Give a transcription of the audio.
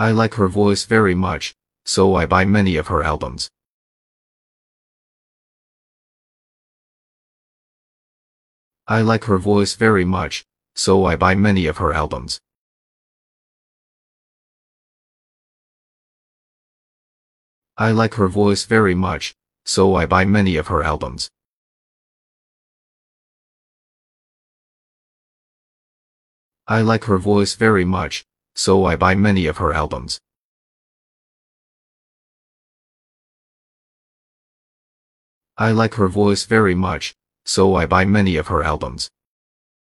I like her voice very much, so I buy many of her albums. I like her voice very much, so I buy many of her albums. I like her voice very much, so I buy many of her albums. I like her voice very much, so I buy many of her albums. I like her voice very much, so I buy many of her albums.